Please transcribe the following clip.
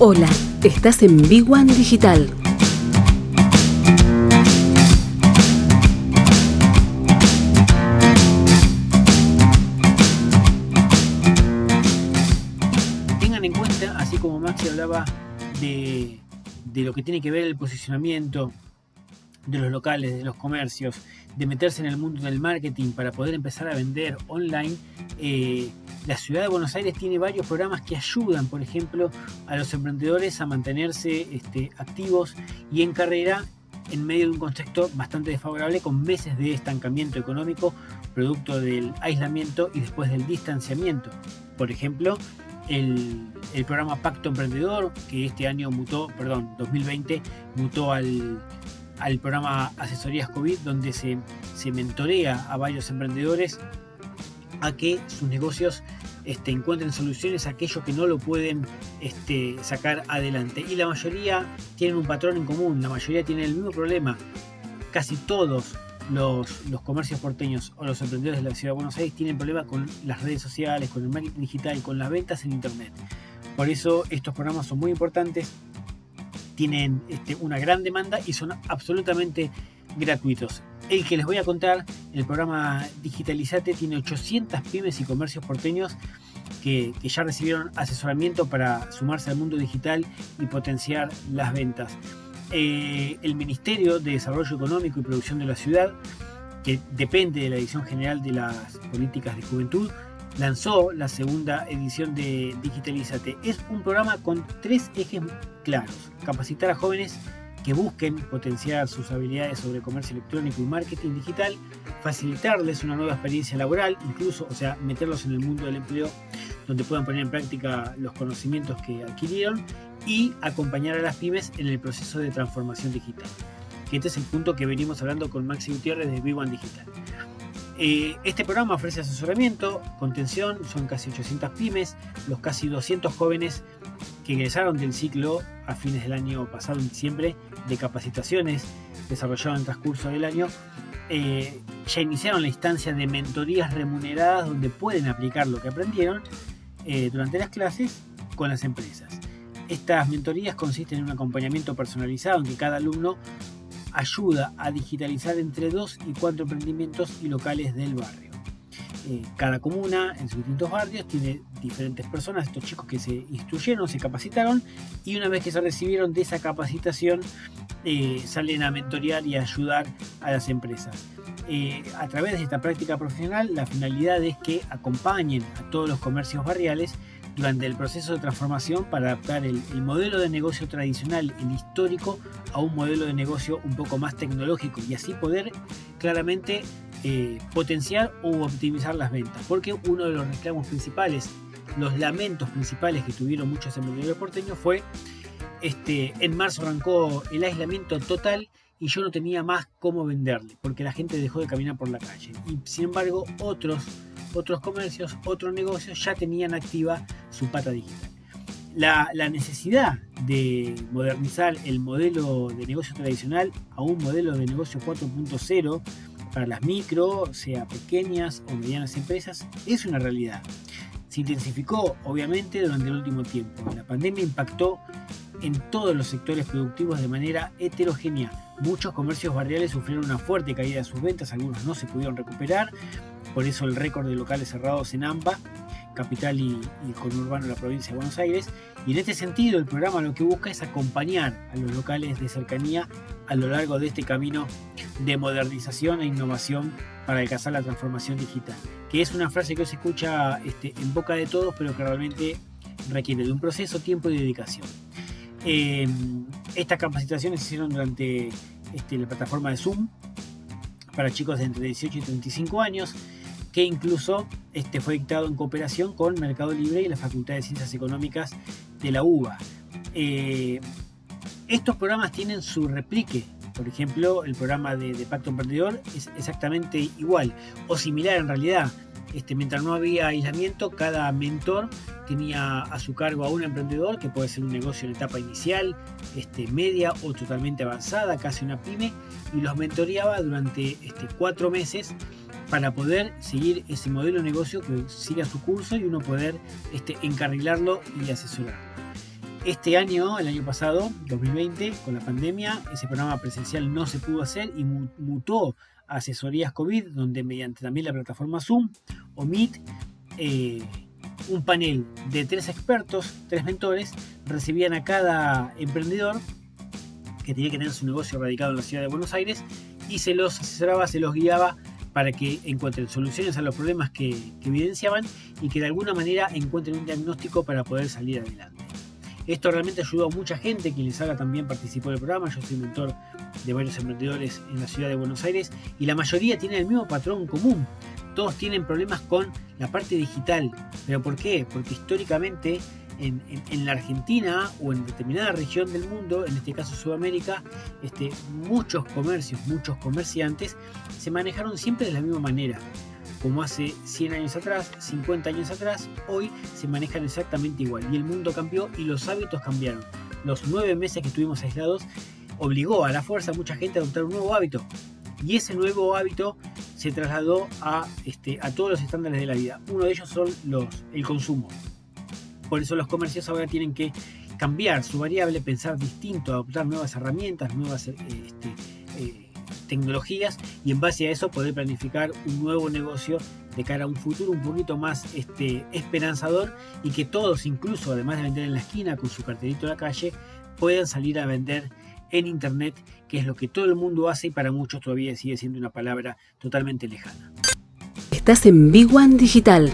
Hola, estás en Big One Digital. Tengan en cuenta, así como Maxi hablaba de, de lo que tiene que ver el posicionamiento de los locales, de los comercios, de meterse en el mundo del marketing para poder empezar a vender online, eh, la ciudad de Buenos Aires tiene varios programas que ayudan, por ejemplo, a los emprendedores a mantenerse este, activos y en carrera en medio de un contexto bastante desfavorable con meses de estancamiento económico producto del aislamiento y después del distanciamiento. Por ejemplo, el, el, programa Pacto Emprendedor, que este año mutó, perdón, 2020, mutó al, al programa Asesorías COVID, donde se, se mentorea a varios emprendedores a que sus negocios este, encuentren soluciones a aquellos que no lo pueden este, sacar adelante. Y la mayoría tienen un patrón en común, la mayoría tienen el mismo problema. Casi todos los, los, comercios porteños o los emprendedores de la ciudad de Buenos Aires tienen problemas con las redes sociales, con el marketing digital, con las ventas en internet. Por eso estos programas son muy importantes, tienen este, una gran demanda y son absolutamente gratuitos. El que les voy a contar, el programa Digitalizate tiene 800 pymes y comercios porteños que, ya recibieron asesoramiento para sumarse al mundo digital y potenciar las ventas. Eh, el Ministerio de Desarrollo Económico y Producción de la Ciudad, que depende de la Dirección General de las Políticas de Juventud, lanzó la segunda edición de Digitalizate. Es un programa con tres ejes claros. Capacitar a jóvenes que busquen potenciar sus habilidades sobre comercio electrónico y marketing digital, facilitarles una nueva experiencia laboral, incluso, o sea, meterlos en el mundo del empleo donde puedan poner en práctica los conocimientos que adquirieron y acompañar a las pymes en el proceso de transformación digital. Este es el punto que venimos hablando con Maxi Gutiérrez de Vivan Digital. Eh, este programa ofrece asesoramiento, contención, son casi 800 pymes, los casi 200 jóvenes que ingresaron del ciclo a fines del año pasado, en diciembre, de capacitaciones desarrollado en el transcurso del año, eh, ya iniciaron la instancia de mentorías remuneradas donde pueden aplicar lo que aprendieron eh, durante las clases con las empresas. Estas mentorías consisten en un acompañamiento personalizado en que cada alumno ayuda a digitalizar entre dos y cuatro emprendimientos y locales del barrio. Eh, cada comuna en sus distintos barrios tiene diferentes personas, estos chicos que se instruyeron, se capacitaron y una vez que se recibieron de esa capacitación eh, salen a mentorear y ayudar a las empresas. Eh, a través de esta práctica profesional la finalidad es que acompañen a todos los comercios barriales durante el proceso de transformación para adaptar el, el, modelo de negocio tradicional, el histórico, a un modelo de negocio un poco más tecnológico y así poder claramente eh, potenciar o optimizar las ventas. Porque uno de los reclamos principales, los lamentos principales que tuvieron muchos emprendedores porteños fue, este, en marzo arrancó el aislamiento total y yo no tenía más cómo venderle, porque la gente dejó de caminar por la calle. Y sin embargo, otros otros comercios, otros negocios ya tenían activa su pata digital. La, la, necesidad de modernizar el modelo de negocio tradicional a un modelo de negocio 4.0 para las micro, sea pequeñas o medianas empresas, es una realidad. Se intensificó obviamente durante el último tiempo. La pandemia impactó en todos los sectores productivos de manera heterogénea. Muchos comercios barriales sufrieron una fuerte caída de sus ventas, algunos no se pudieron recuperar, por eso el récord de locales cerrados en AMBA, capital y, y conurbano de la provincia de Buenos Aires. Y en este sentido el programa lo que busca es acompañar a los locales de cercanía a lo largo de este camino de modernización e innovación para alcanzar la transformación digital, que es una frase que se escucha este, en boca de todos, pero que realmente requiere de un proceso, tiempo y dedicación. Eh, estas capacitaciones se hicieron durante este, la plataforma de Zoom para chicos de entre 18 y 35 años, que incluso este, fue dictado en cooperación con Mercado Libre y la Facultad de Ciencias Económicas de la UBA. Eh, estos programas tienen su replique. Por ejemplo, el programa de, de, Pacto Emprendedor es exactamente igual o similar en realidad. Este, mientras no había aislamiento, cada mentor tenía a su cargo a un emprendedor que puede ser un negocio en etapa inicial, este, media o totalmente avanzada, casi una pyme, y los mentoreaba durante este, cuatro meses para poder seguir ese modelo de negocio que siga su curso y uno poder este, encarrilarlo y asesorarlo. Este año, el año pasado, 2020, con la pandemia, ese programa presencial no se pudo hacer y mutó a asesorías COVID, donde mediante también la plataforma Zoom o Meet, eh, un panel de tres expertos, tres mentores, recibían a cada emprendedor que tenía que tener su negocio radicado en la ciudad de Buenos Aires y se los asesoraba, se los guiaba para que encuentren soluciones a los problemas que, evidenciaban y que de alguna manera encuentren un diagnóstico para poder salir adelante. Esto realmente ayudó a mucha gente, quien les también participó del programa, yo soy mentor de varios emprendedores en la ciudad de Buenos Aires y la mayoría tiene el mismo patrón común. Todos tienen problemas con la parte digital. ¿Pero por qué? Porque históricamente en, la Argentina o en determinada región del mundo, en este caso Sudamérica, este, muchos comercios, muchos comerciantes se manejaron siempre de la misma manera. Como hace 100 años atrás, 50 años atrás, hoy se manejan exactamente igual. Y el mundo cambió y los hábitos cambiaron. Los nueve meses que estuvimos aislados obligó a la fuerza a mucha gente a adoptar un nuevo hábito. Y ese nuevo hábito se trasladó a, este, todos los estándares de la vida. Uno de ellos son los, el consumo. Por eso los comercios ahora tienen que cambiar su variable, pensar distinto, adoptar nuevas herramientas, nuevas este, eh, tecnologías y en base a eso poder planificar un nuevo negocio de cara a un futuro un poquito más este, esperanzador y que todos, incluso además de vender en la esquina con su carterito en la calle, puedan salir a vender en Internet, que es lo que todo el mundo hace y para muchos todavía sigue siendo una palabra totalmente lejana. Estás en Big Digital.